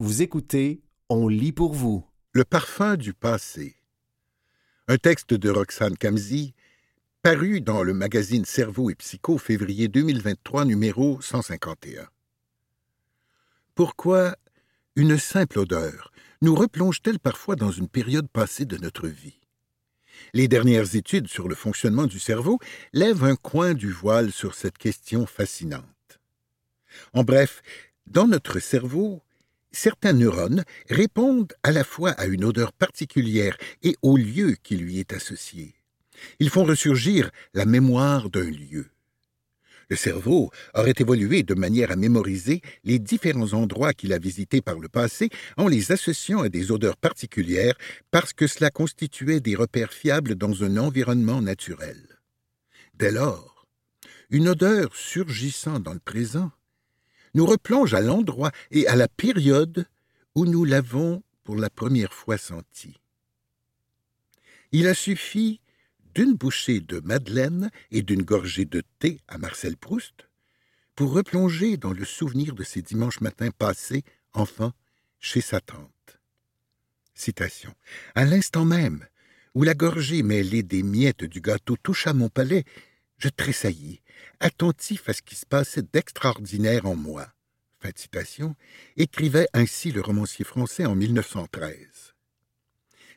Vous écoutez On lit pour vous. Le parfum du passé. Un texte de Roxane Kamzi, paru dans le magazine Cerveau et Psycho, février 2023, numéro 151. Pourquoi une simple odeur nous replonge-t-elle parfois dans une période passée de notre vie? Les dernières études sur le fonctionnement du cerveau lèvent un coin du voile sur cette question fascinante. En bref, dans notre cerveau, certains neurones répondent à la fois à une odeur particulière et au lieu qui lui est associé. Ils font ressurgir la mémoire d'un lieu. Le cerveau aurait évolué de manière à mémoriser les différents endroits qu'il a visités par le passé en les associant à des odeurs particulières parce que cela constituait des repères fiables dans un environnement naturel. Dès lors, une odeur surgissant dans le présent nous replonge à l'endroit et à la période où nous l'avons pour la première fois senti. Il a suffi d'une bouchée de madeleine et d'une gorgée de thé à Marcel Proust pour replonger dans le souvenir de ces dimanches matins passés, enfant, chez sa tante. Citation. À l'instant même où la gorgée mêlée des miettes du gâteau toucha mon palais, je tressaillis, attentif à ce qui se passait d'extraordinaire en moi. Fin de citation, écrivait ainsi le romancier français en 1913.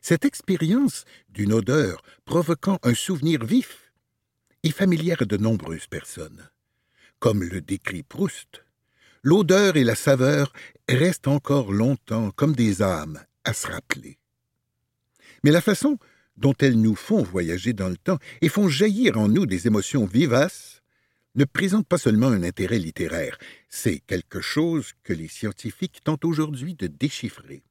Cette expérience d'une odeur provoquant un souvenir vif est familière à de nombreuses personnes. Comme le décrit Proust, l'odeur et la saveur restent encore longtemps comme des âmes à se rappeler. Mais la façon dont elles nous font voyager dans le temps et font jaillir en nous des émotions vivaces, ne présente pas seulement un intérêt littéraire, c'est quelque chose que les scientifiques tentent aujourd'hui de déchiffrer.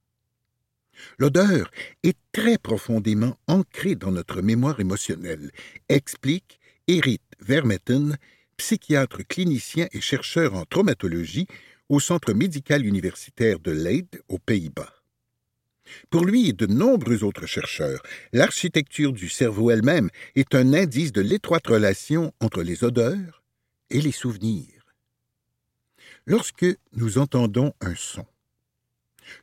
L'odeur est très profondément ancrée dans notre mémoire émotionnelle, explique Eric Vermetten, psychiatre clinicien et chercheur en traumatologie au Centre médical universitaire de Leyde aux Pays-Bas. Pour lui et de nombreux autres chercheurs, l'architecture du cerveau elle-même est un indice de l'étroite relation entre les odeurs et les souvenirs. Lorsque nous entendons un son,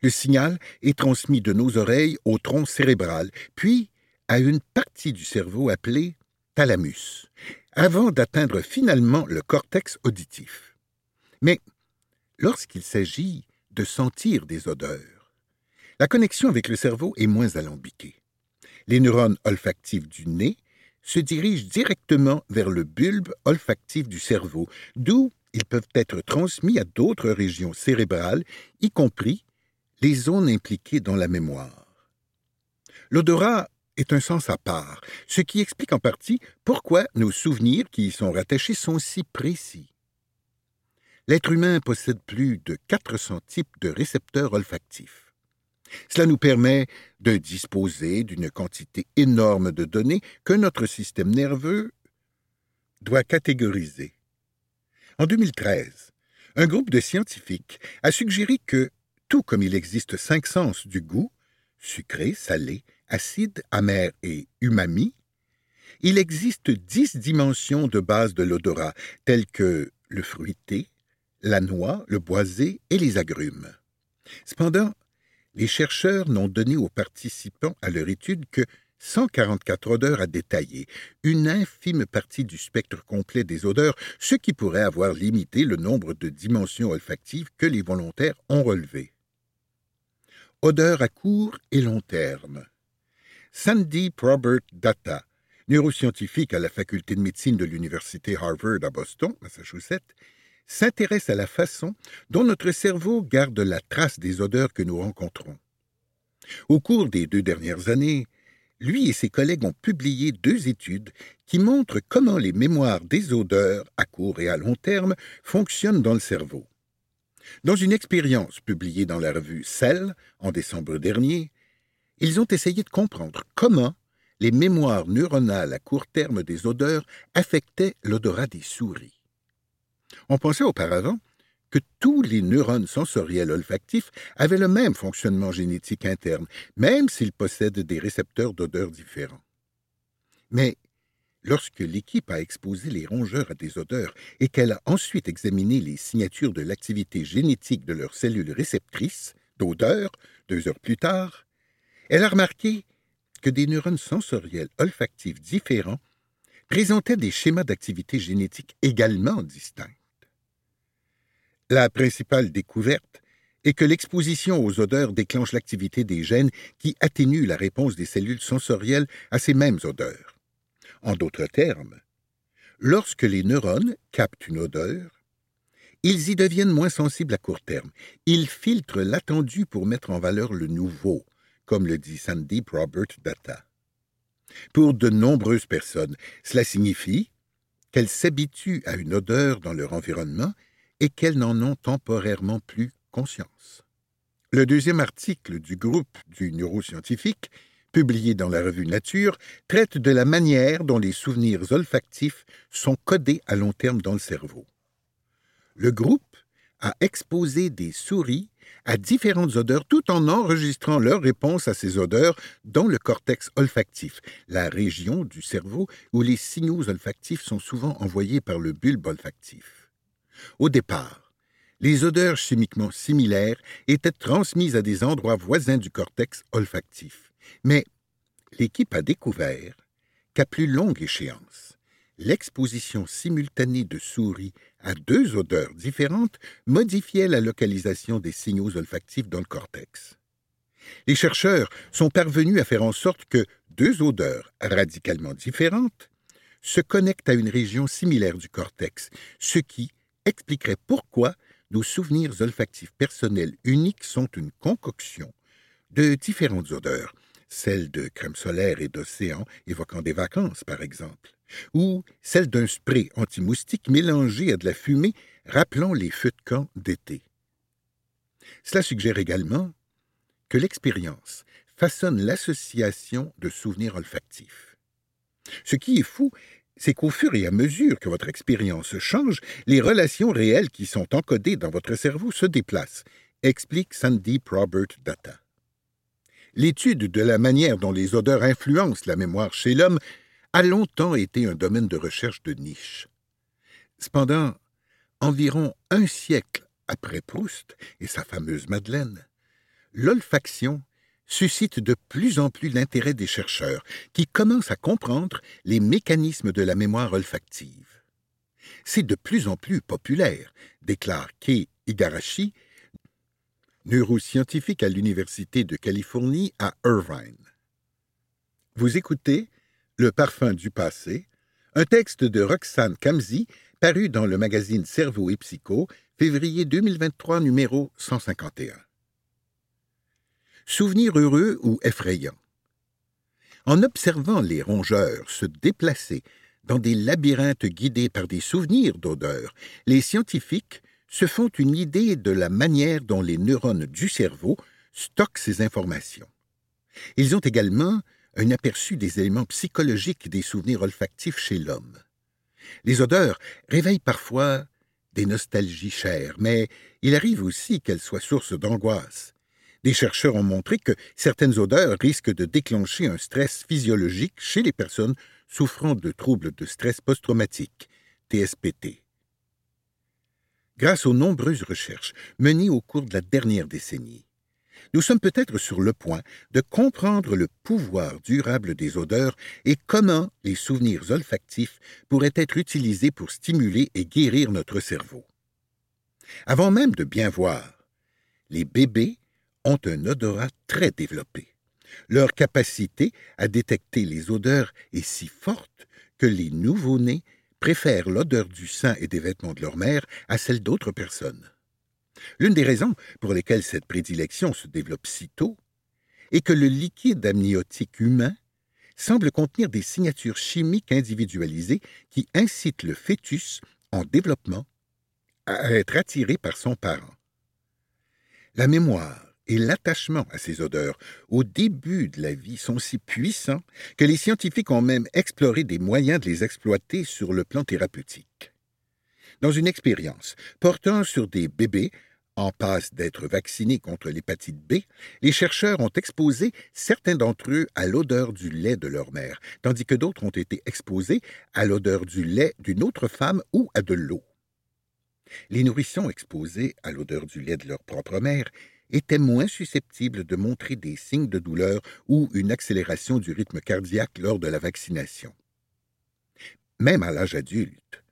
le signal est transmis de nos oreilles au tronc cérébral, puis à une partie du cerveau appelée thalamus, avant d'atteindre finalement le cortex auditif. Mais lorsqu'il s'agit de sentir des odeurs, la connexion avec le cerveau est moins alambiquée. Les neurones olfactifs du nez se dirigent directement vers le bulbe olfactif du cerveau, d'où ils peuvent être transmis à d'autres régions cérébrales, y compris les zones impliquées dans la mémoire. L'odorat est un sens à part, ce qui explique en partie pourquoi nos souvenirs qui y sont rattachés sont si précis. L'être humain possède plus de 400 types de récepteurs olfactifs. Cela nous permet de disposer d'une quantité énorme de données que notre système nerveux doit catégoriser. En 2013, un groupe de scientifiques a suggéré que, tout comme il existe cinq sens du goût, sucré, salé, acide, amer et umami, il existe dix dimensions de base de l'odorat, telles que le fruité, la noix, le boisé et les agrumes. Cependant, les chercheurs n'ont donné aux participants à leur étude que 144 odeurs à détailler, une infime partie du spectre complet des odeurs, ce qui pourrait avoir limité le nombre de dimensions olfactives que les volontaires ont relevées. Odeurs à court et long terme. Sandy Probert Data, neuroscientifique à la faculté de médecine de l'Université Harvard à Boston, Massachusetts, s'intéresse à la façon dont notre cerveau garde la trace des odeurs que nous rencontrons. Au cours des deux dernières années, lui et ses collègues ont publié deux études qui montrent comment les mémoires des odeurs, à court et à long terme, fonctionnent dans le cerveau. Dans une expérience publiée dans la revue Cell en décembre dernier, ils ont essayé de comprendre comment les mémoires neuronales à court terme des odeurs affectaient l'odorat des souris. On pensait auparavant que tous les neurones sensoriels olfactifs avaient le même fonctionnement génétique interne, même s'ils possèdent des récepteurs d'odeurs différents. Mais lorsque l'équipe a exposé les rongeurs à des odeurs et qu'elle a ensuite examiné les signatures de l'activité génétique de leurs cellules réceptrices, d'odeur deux heures plus tard, elle a remarqué que des neurones sensoriels olfactifs différents présentaient des schémas d'activité génétique également distincts. La principale découverte est que l'exposition aux odeurs déclenche l'activité des gènes qui atténuent la réponse des cellules sensorielles à ces mêmes odeurs. En d'autres termes, lorsque les neurones captent une odeur, ils y deviennent moins sensibles à court terme. Ils filtrent l'attendu pour mettre en valeur le nouveau, comme le dit Sandeep Robert Datta. Pour de nombreuses personnes, cela signifie qu'elles s'habituent à une odeur dans leur environnement et qu'elles n'en ont temporairement plus conscience. Le deuxième article du groupe du neuroscientifique, publié dans la revue Nature, traite de la manière dont les souvenirs olfactifs sont codés à long terme dans le cerveau. Le groupe a exposé des souris à différentes odeurs tout en enregistrant leur réponse à ces odeurs dans le cortex olfactif, la région du cerveau où les signaux olfactifs sont souvent envoyés par le bulbe olfactif. Au départ, les odeurs chimiquement similaires étaient transmises à des endroits voisins du cortex olfactif. Mais l'équipe a découvert qu'à plus longue échéance, l'exposition simultanée de souris à deux odeurs différentes modifiait la localisation des signaux olfactifs dans le cortex. Les chercheurs sont parvenus à faire en sorte que deux odeurs radicalement différentes se connectent à une région similaire du cortex, ce qui expliquerait pourquoi nos souvenirs olfactifs personnels uniques sont une concoction de différentes odeurs, celles de crème solaire et d'océan évoquant des vacances, par exemple ou celle d'un spray anti-moustique mélangé à de la fumée rappelant les feux de camp d'été. Cela suggère également que l'expérience façonne l'association de souvenirs olfactifs. Ce qui est fou, c'est qu'au fur et à mesure que votre expérience change, les relations réelles qui sont encodées dans votre cerveau se déplacent, explique Sandeep Robert Datta. L'étude de la manière dont les odeurs influencent la mémoire chez l'homme a longtemps été un domaine de recherche de niche. Cependant, environ un siècle après Proust et sa fameuse Madeleine, l'olfaction suscite de plus en plus l'intérêt des chercheurs qui commencent à comprendre les mécanismes de la mémoire olfactive. C'est de plus en plus populaire, déclare Kei Igarashi, neuroscientifique à l'Université de Californie à Irvine. Vous écoutez le parfum du passé, un texte de Roxane Kamzi paru dans le magazine Cerveau et Psycho, février 2023, numéro 151. Souvenir heureux ou effrayant. En observant les rongeurs se déplacer dans des labyrinthes guidés par des souvenirs d'odeurs, les scientifiques se font une idée de la manière dont les neurones du cerveau stockent ces informations. Ils ont également un aperçu des éléments psychologiques des souvenirs olfactifs chez l'homme. Les odeurs réveillent parfois des nostalgies chères, mais il arrive aussi qu'elles soient source d'angoisse. Des chercheurs ont montré que certaines odeurs risquent de déclencher un stress physiologique chez les personnes souffrant de troubles de stress post-traumatique, TSPT. Grâce aux nombreuses recherches menées au cours de la dernière décennie, nous sommes peut-être sur le point de comprendre le pouvoir durable des odeurs et comment les souvenirs olfactifs pourraient être utilisés pour stimuler et guérir notre cerveau. Avant même de bien voir, les bébés ont un odorat très développé. Leur capacité à détecter les odeurs est si forte que les nouveau-nés préfèrent l'odeur du sein et des vêtements de leur mère à celle d'autres personnes. L'une des raisons pour lesquelles cette prédilection se développe si tôt est que le liquide amniotique humain semble contenir des signatures chimiques individualisées qui incitent le fœtus en développement à être attiré par son parent. La mémoire et l'attachement à ces odeurs au début de la vie sont si puissants que les scientifiques ont même exploré des moyens de les exploiter sur le plan thérapeutique. Dans une expérience portant sur des bébés en passe d'être vaccinés contre l'hépatite B, les chercheurs ont exposé certains d'entre eux à l'odeur du lait de leur mère, tandis que d'autres ont été exposés à l'odeur du lait d'une autre femme ou à de l'eau. Les nourrissons exposés à l'odeur du lait de leur propre mère étaient moins susceptibles de montrer des signes de douleur ou une accélération du rythme cardiaque lors de la vaccination. Même à l'âge adulte,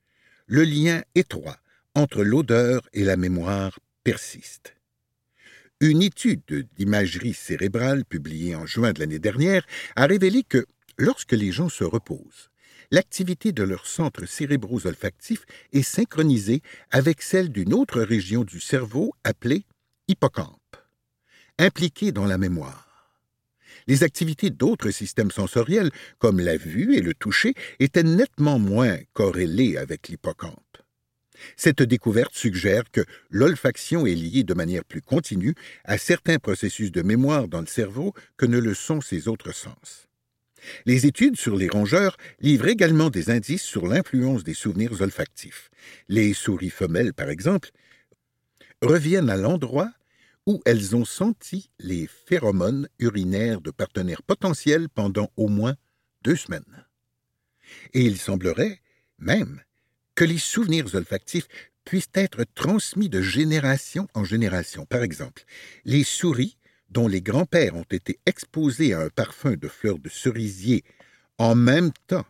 le lien étroit entre l'odeur et la mémoire persiste. Une étude d'imagerie cérébrale publiée en juin de l'année dernière a révélé que lorsque les gens se reposent, l'activité de leurs centres cérébraux olfactifs est synchronisée avec celle d'une autre région du cerveau appelée hippocampe, impliquée dans la mémoire. Les activités d'autres systèmes sensoriels, comme la vue et le toucher, étaient nettement moins corrélées avec l'hippocampe. Cette découverte suggère que l'olfaction est liée de manière plus continue à certains processus de mémoire dans le cerveau que ne le sont ses autres sens. Les études sur les rongeurs livrent également des indices sur l'influence des souvenirs olfactifs. Les souris femelles, par exemple, reviennent à l'endroit où elles ont senti les phéromones urinaires de partenaires potentiels pendant au moins deux semaines. Et il semblerait même que les souvenirs olfactifs puissent être transmis de génération en génération. Par exemple, les souris dont les grands-pères ont été exposés à un parfum de fleurs de cerisier en même temps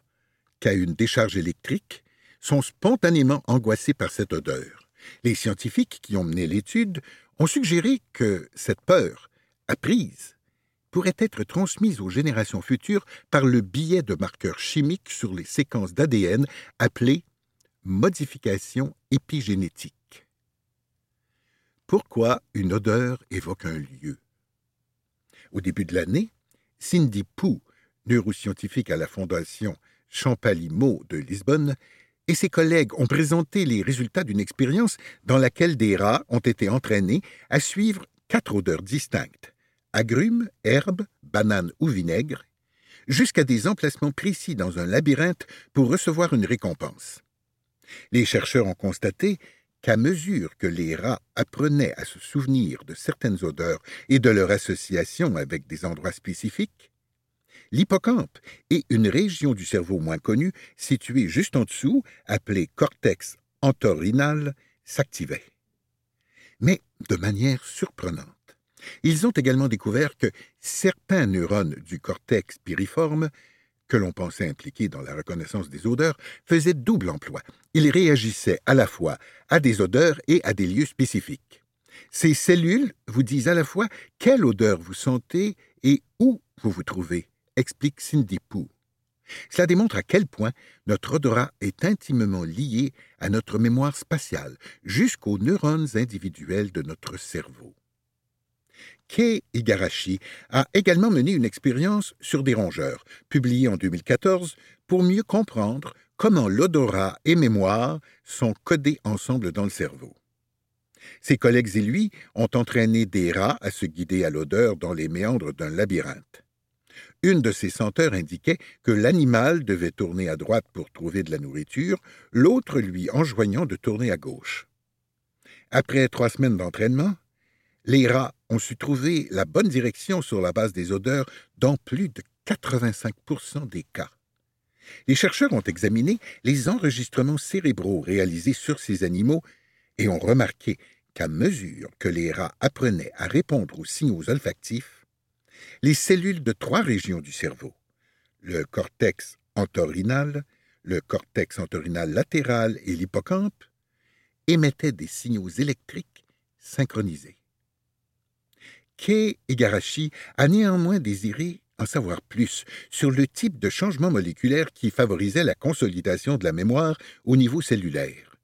qu'à une décharge électrique sont spontanément angoissés par cette odeur. Les scientifiques qui ont mené l'étude ont suggéré que cette peur, apprise, pourrait être transmise aux générations futures par le biais de marqueurs chimiques sur les séquences d'ADN appelées modification épigénétique. Pourquoi une odeur évoque un lieu? Au début de l'année, Cindy Pou, neuroscientifique à la Fondation Champalimaud de Lisbonne, et ses collègues ont présenté les résultats d'une expérience dans laquelle des rats ont été entraînés à suivre quatre odeurs distinctes agrumes, herbes, bananes ou vinaigre, jusqu'à des emplacements précis dans un labyrinthe pour recevoir une récompense. Les chercheurs ont constaté qu'à mesure que les rats apprenaient à se souvenir de certaines odeurs et de leur association avec des endroits spécifiques, l'hippocampe et une région du cerveau moins connue, située juste en dessous, appelée cortex entorhinal, s'activaient. Mais de manière surprenante. Ils ont également découvert que certains neurones du cortex piriforme que l'on pensait impliqués dans la reconnaissance des odeurs, faisaient double emploi. Ils réagissaient à la fois à des odeurs et à des lieux spécifiques. Ces cellules vous disent à la fois quelle odeur vous sentez et où vous vous trouvez, explique Cindy Poo. Cela démontre à quel point notre odorat est intimement lié à notre mémoire spatiale, jusqu'aux neurones individuels de notre cerveau. Kei Igarashi a également mené une expérience sur des rongeurs, publiée en 2014, pour mieux comprendre comment l'odorat et mémoire sont codés ensemble dans le cerveau. Ses collègues et lui ont entraîné des rats à se guider à l'odeur dans les méandres d'un labyrinthe. Une de ces senteurs indiquait que l'animal devait tourner à droite pour trouver de la nourriture, l'autre lui enjoignant de tourner à gauche. Après trois semaines d'entraînement, les rats ont su trouver la bonne direction sur la base des odeurs dans plus de 85% des cas. Les chercheurs ont examiné les enregistrements cérébraux réalisés sur ces animaux et ont remarqué qu'à mesure que les rats apprenaient à répondre aux signaux olfactifs, les cellules de trois régions du cerveau, le cortex entorhinal, le cortex entorhinal latéral et l'hippocampe, émettaient des signaux électriques synchronisés. Kei Igarashi a néanmoins désiré en savoir plus sur le type de changement moléculaire qui favorisait la consolidation de la mémoire au niveau cellulaire.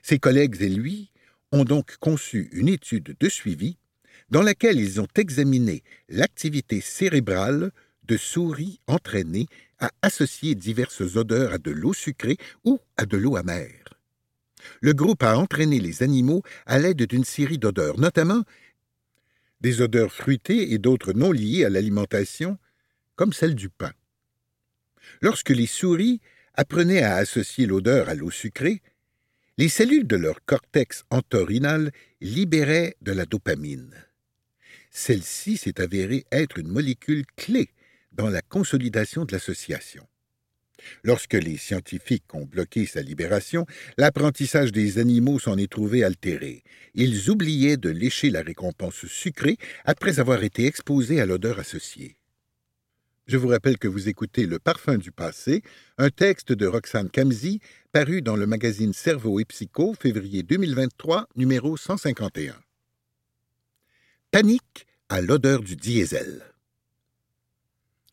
Ses collègues et lui ont donc conçu une étude de suivi dans laquelle ils ont examiné l'activité cérébrale de souris entraînées à associer diverses odeurs à de l'eau sucrée ou à de l'eau amère. Le groupe a entraîné les animaux à l'aide d'une série d'odeurs, notamment des odeurs fruitées et d'autres non liées à l'alimentation, comme celle du pain. Lorsque les souris apprenaient à associer l'odeur à l'eau sucrée, les cellules de leur cortex entorhinal libéraient de la dopamine. Celle-ci s'est avérée être une molécule clé dans la consolidation de l'association. Lorsque les scientifiques ont bloqué sa libération, l'apprentissage des animaux s'en est trouvé altéré. Ils oubliaient de lécher la récompense sucrée après avoir été exposés à l'odeur associée. Je vous rappelle que vous écoutez Le Parfum du passé, un texte de Roxane Kamzi, paru dans le magazine Cerveau et Psycho, février 2023, numéro 151. Panique à l'odeur du diesel.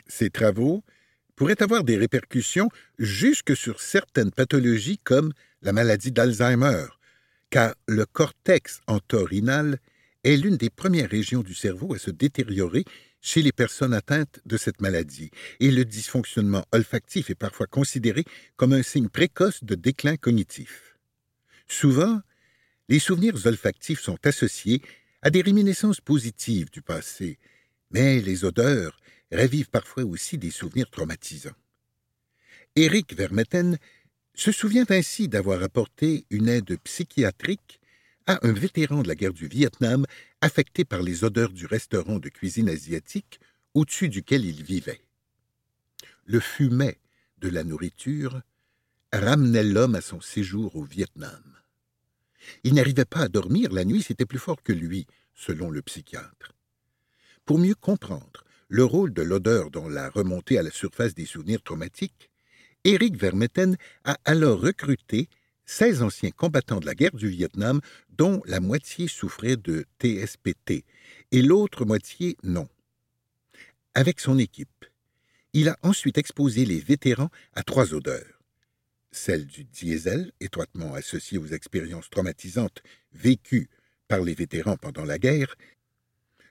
Ces travaux pourraient avoir des répercussions jusque sur certaines pathologies comme la maladie d'Alzheimer, car le cortex entorhinal est l'une des premières régions du cerveau à se détériorer chez les personnes atteintes de cette maladie, et le dysfonctionnement olfactif est parfois considéré comme un signe précoce de déclin cognitif. Souvent, les souvenirs olfactifs sont associés à des réminiscences positives du passé, mais les odeurs ravivent parfois aussi des souvenirs traumatisants. Éric Vermeten se souvient ainsi d'avoir apporté une aide psychiatrique à un vétéran de la guerre du Vietnam affecté par les odeurs du restaurant de cuisine asiatique au-dessus duquel il vivait. Le fumet de la nourriture ramenait l'homme à son séjour au Vietnam. Il n'arrivait pas à dormir la nuit, c'était plus fort que lui, selon le psychiatre. Pour mieux comprendre le rôle de l'odeur dans la remontée à la surface des souvenirs traumatiques, Éric Vermeten a alors recruté 16 anciens combattants de la guerre du Vietnam, dont la moitié souffrait de TSPT et l'autre moitié non. Avec son équipe, il a ensuite exposé les vétérans à trois odeurs. Celle du diesel, étroitement associée aux expériences traumatisantes vécues par les vétérans pendant la guerre,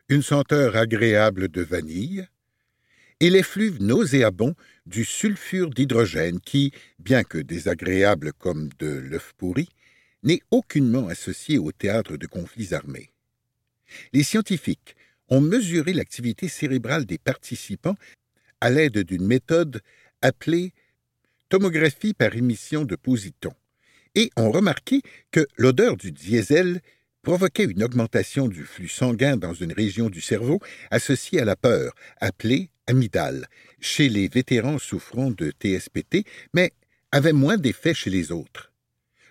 une senteur agréable de vanille, et l'effluve nauséabond du sulfure d'hydrogène qui, bien que désagréable comme de l'œuf pourri, n'est aucunement associé au théâtre de conflits armés. Les scientifiques ont mesuré l'activité cérébrale des participants à l'aide d'une méthode appelée tomographie par émission de positons et ont remarqué que l'odeur du diesel provoquait une augmentation du flux sanguin dans une région du cerveau associée à la peur, appelée amygdale, chez les vétérans souffrant de TSPT, mais avait moins d'effet chez les autres.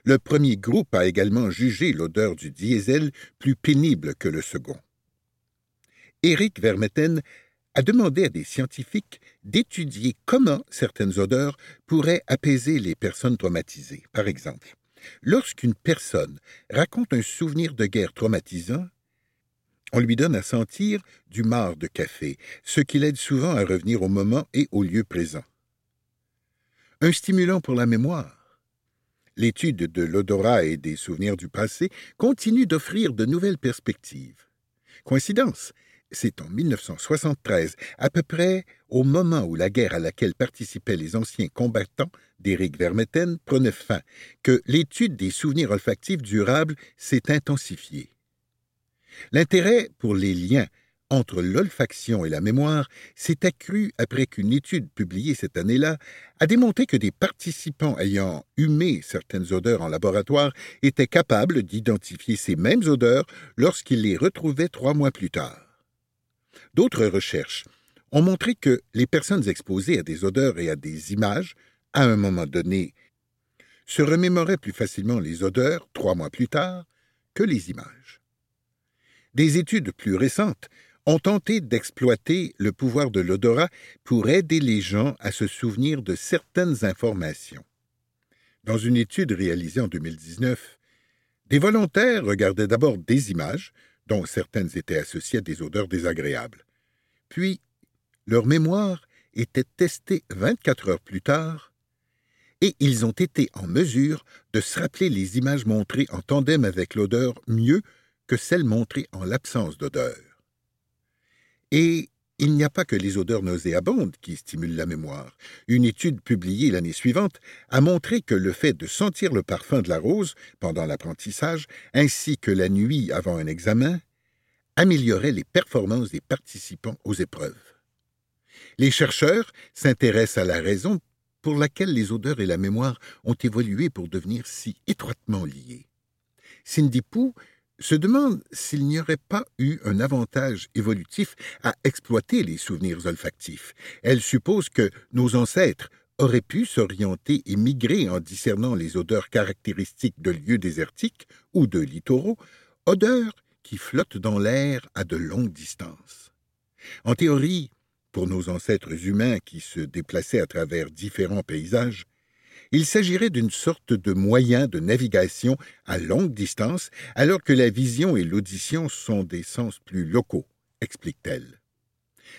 Le premier groupe a également jugé l'odeur du diesel plus pénible que le second. Éric Vermeten a demandé à des scientifiques d'étudier comment certaines odeurs pourraient apaiser les personnes traumatisées. Par exemple, Lorsqu'une personne raconte un souvenir de guerre traumatisant, on lui donne à sentir du marc de café, ce qui l'aide souvent à revenir au moment et au lieu présent. Un stimulant pour la mémoire. L'étude de l'odorat et des souvenirs du passé continue d'offrir de nouvelles perspectives. Coïncidence, c'est en 1973, à peu près au moment où la guerre à laquelle participaient les anciens combattants d'Éric Vermeten prenait fin, que l'étude des souvenirs olfactifs durables s'est intensifiée. L'intérêt pour les liens entre l'olfaction et la mémoire s'est accru après qu'une étude publiée cette année-là a démontré que des participants ayant humé certaines odeurs en laboratoire étaient capables d'identifier ces mêmes odeurs lorsqu'ils les retrouvaient trois mois plus tard. D'autres recherches ont montré que les personnes exposées à des odeurs et à des images, à un moment donné, se remémoraient plus facilement les odeurs trois mois plus tard que les images. Des études plus récentes ont tenté d'exploiter le pouvoir de l'odorat pour aider les gens à se souvenir de certaines informations. Dans une étude réalisée en 2019, des volontaires regardaient d'abord des images dont certaines étaient associées à des odeurs désagréables. Puis, leur mémoire était testée 24 heures plus tard, et ils ont été en mesure de se rappeler les images montrées en tandem avec l'odeur mieux que celles montrées en l'absence d'odeur. Et il n'y a pas que les odeurs nauséabondes qui stimulent la mémoire. Une étude publiée l'année suivante a montré que le fait de sentir le parfum de la rose pendant l'apprentissage, ainsi que la nuit avant un examen, améliorait les performances des participants aux épreuves. Les chercheurs s'intéressent à la raison pour laquelle les odeurs et la mémoire ont évolué pour devenir si étroitement liées. Cindy se demande s'il n'y aurait pas eu un avantage évolutif à exploiter les souvenirs olfactifs. Elle suppose que nos ancêtres aurait pu s'orienter et migrer en discernant les odeurs caractéristiques de lieux désertiques ou de littoraux, odeurs qui flottent dans l'air à de longues distances. En théorie, pour nos ancêtres humains qui se déplaçaient à travers différents paysages, il s'agirait d'une sorte de moyen de navigation à longue distance, alors que la vision et l'audition sont des sens plus locaux, explique-t-elle.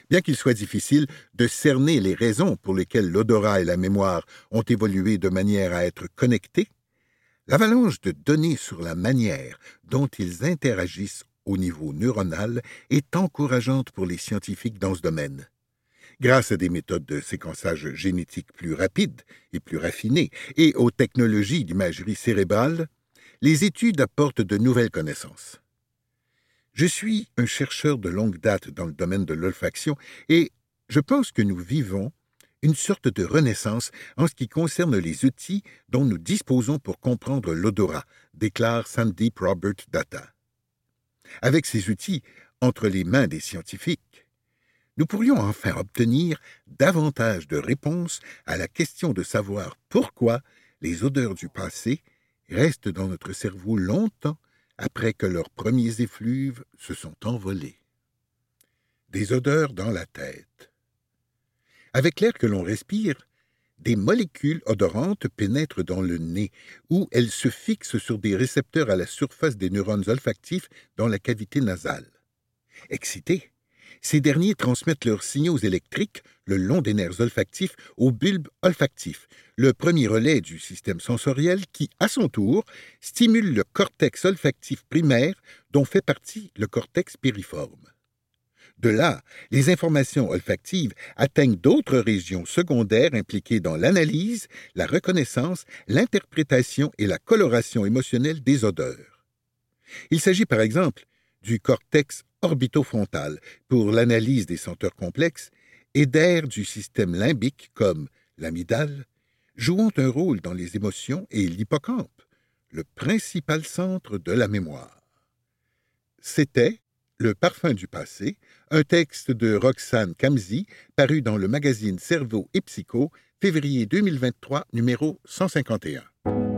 Bien qu'il soit difficile de cerner les raisons pour lesquelles l'odorat et la mémoire ont évolué de manière à être connectés, l'avalanche de données sur la manière dont ils interagissent au niveau neuronal est encourageante pour les scientifiques dans ce domaine. Grâce à des méthodes de séquençage génétique plus rapides et plus raffinées et aux technologies d'imagerie cérébrale, les études apportent de nouvelles connaissances. Je suis un chercheur de longue date dans le domaine de l'olfaction et je pense que nous vivons une sorte de renaissance en ce qui concerne les outils dont nous disposons pour comprendre l'odorat, déclare Sandeep Robert Data. Avec ces outils entre les mains des scientifiques, nous pourrions enfin obtenir davantage de réponses à la question de savoir pourquoi les odeurs du passé restent dans notre cerveau longtemps après que leurs premiers effluves se sont envolés. Des odeurs dans la tête. Avec l'air que l'on respire, des molécules odorantes pénètrent dans le nez, où elles se fixent sur des récepteurs à la surface des neurones olfactifs dans la cavité nasale. Excités, ces derniers transmettent leurs signaux électriques le long des nerfs olfactifs au bulbe olfactif, le premier relais du système sensoriel qui, à son tour, stimule le cortex olfactif primaire dont fait partie le cortex périforme. De là, les informations olfactives atteignent d'autres régions secondaires impliquées dans l'analyse, la reconnaissance, l'interprétation et la coloration émotionnelle des odeurs. Il s'agit par exemple du cortex orbitofrontal pour l'analyse des senteurs complexes et d'air du système limbique comme l'amygdale, jouant un rôle dans les émotions et l'hippocampe, le principal centre de la mémoire. C'était Le parfum du passé, un texte de Roxane Kamzi, paru dans le magazine Cerveau et Psycho, février 2023, numéro 151.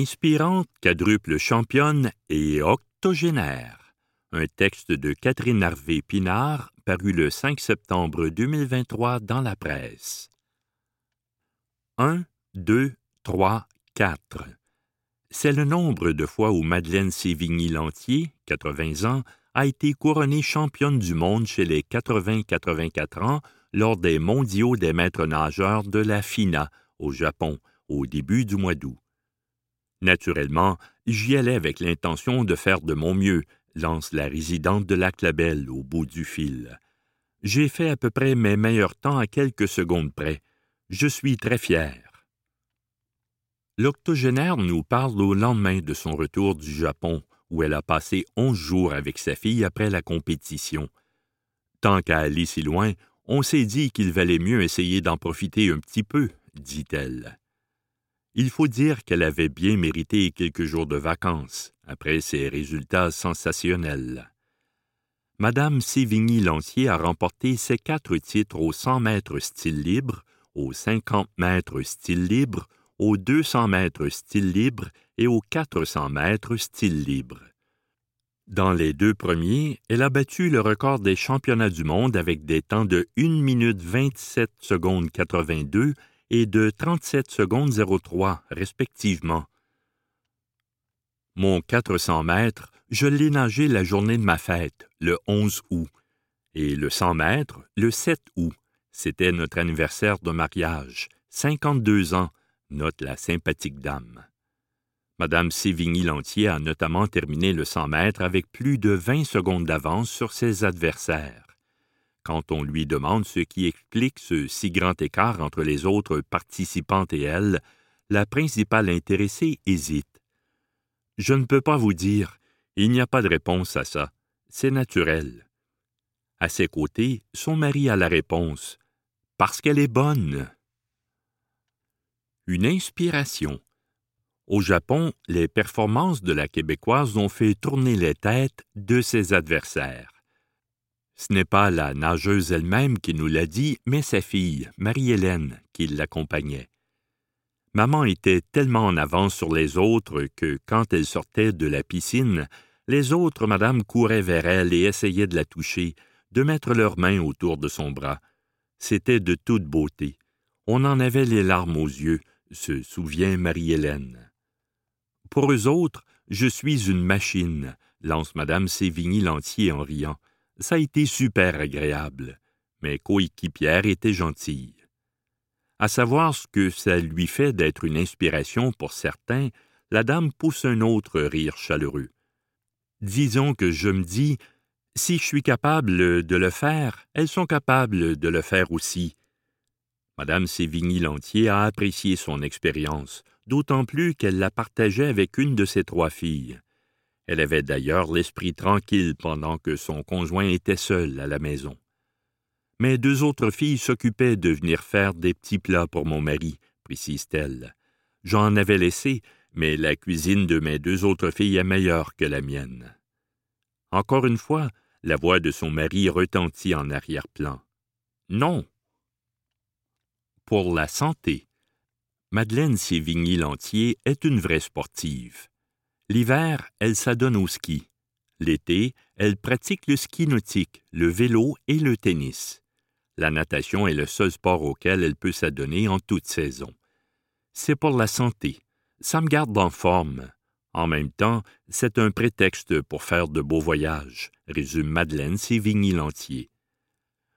Inspirante, quadruple championne et octogénaire. Un texte de Catherine Harvey Pinard, paru le 5 septembre 2023 dans la presse. 1, 2, 3, 4. C'est le nombre de fois où Madeleine Sévigny-Lantier, 80 ans, a été couronnée championne du monde chez les 80-84 ans lors des mondiaux des maîtres nageurs de la FINA au Japon au début du mois d'août. Naturellement, j'y allais avec l'intention de faire de mon mieux, lance la résidente de Lac-Labelle au bout du fil. J'ai fait à peu près mes meilleurs temps à quelques secondes près. Je suis très fier. L'octogénaire nous parle au lendemain de son retour du Japon, où elle a passé onze jours avec sa fille après la compétition. Tant qu'à aller si loin, on s'est dit qu'il valait mieux essayer d'en profiter un petit peu, dit-elle. Il faut dire qu'elle avait bien mérité quelques jours de vacances après ses résultats sensationnels. Madame Sévigny-Lancier a remporté ses quatre titres aux 100 mètres style libre, aux 50 mètres style libre, aux 200 mètres style libre et aux 400 mètres style libre. Dans les deux premiers, elle a battu le record des championnats du monde avec des temps de 1 minute 27 secondes 82 et de 37 secondes 03 respectivement. Mon 400 mètres, je l'ai nagé la journée de ma fête, le 11 août, et le 100 mètres, le 7 août. C'était notre anniversaire de mariage, 52 ans, note la sympathique dame. Madame Sévigny-Lantier a notamment terminé le 100 mètres avec plus de 20 secondes d'avance sur ses adversaires. Quand on lui demande ce qui explique ce si grand écart entre les autres participantes et elle, la principale intéressée hésite. Je ne peux pas vous dire, il n'y a pas de réponse à ça, c'est naturel. À ses côtés, son mari a la réponse, parce qu'elle est bonne. Une inspiration. Au Japon, les performances de la Québécoise ont fait tourner les têtes de ses adversaires. Ce n'est pas la nageuse elle-même qui nous l'a dit, mais sa fille, Marie-Hélène, qui l'accompagnait. Maman était tellement en avance sur les autres que, quand elle sortait de la piscine, les autres madames couraient vers elle et essayaient de la toucher, de mettre leurs mains autour de son bras. C'était de toute beauté. On en avait les larmes aux yeux, se souvient Marie-Hélène. Pour eux autres, je suis une machine, lance madame Sévigny-Lantier en riant. Ça a été super agréable. Mes coéquipières étaient gentilles. À savoir ce que ça lui fait d'être une inspiration pour certains, la dame pousse un autre rire chaleureux. Disons que je me dis, si je suis capable de le faire, elles sont capables de le faire aussi. Madame Sévigny-Lantier a apprécié son expérience, d'autant plus qu'elle la partageait avec une de ses trois filles. Elle avait d'ailleurs l'esprit tranquille pendant que son conjoint était seul à la maison. Mais deux autres filles s'occupaient de venir faire des petits plats pour mon mari, précise-t-elle. J'en avais laissé, mais la cuisine de mes deux autres filles est meilleure que la mienne. Encore une fois, la voix de son mari retentit en arrière-plan. Non. Pour la santé. Madeleine Sévigny-Lantier est une vraie sportive. L'hiver, elle s'adonne au ski. L'été, elle pratique le ski nautique, le vélo et le tennis. La natation est le seul sport auquel elle peut s'adonner en toute saison. C'est pour la santé. Ça me garde en forme. En même temps, c'est un prétexte pour faire de beaux voyages, résume Madeleine Sévigny-Lantier.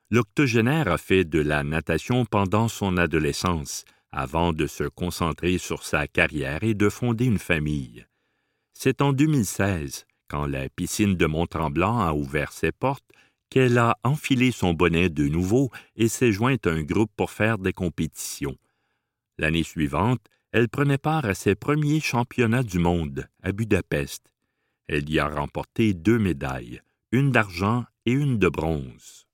L'octogénaire a fait de la natation pendant son adolescence, avant de se concentrer sur sa carrière et de fonder une famille. C'est en 2016, quand la piscine de Mont-Tremblant a ouvert ses portes, qu'elle a enfilé son bonnet de nouveau et s'est jointe à un groupe pour faire des compétitions. L'année suivante, elle prenait part à ses premiers championnats du monde à Budapest. Elle y a remporté deux médailles, une d'argent et une de bronze.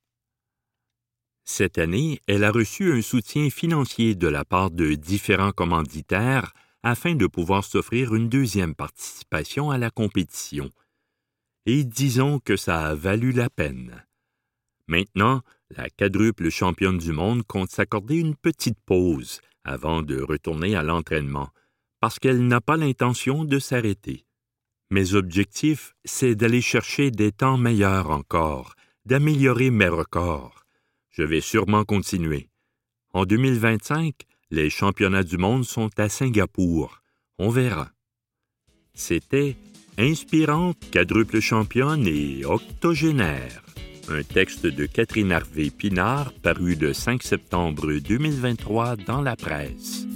Cette année, elle a reçu un soutien financier de la part de différents commanditaires afin de pouvoir s'offrir une deuxième participation à la compétition. Et disons que ça a valu la peine. Maintenant, la quadruple championne du monde compte s'accorder une petite pause avant de retourner à l'entraînement, parce qu'elle n'a pas l'intention de s'arrêter. Mes objectifs, c'est d'aller chercher des temps meilleurs encore, d'améliorer mes records. Je vais sûrement continuer. En 2025, les championnats du monde sont à Singapour. On verra. C'était Inspirante, quadruple championne et octogénaire un texte de Catherine Harvey Pinard paru le 5 septembre 2023 dans la presse.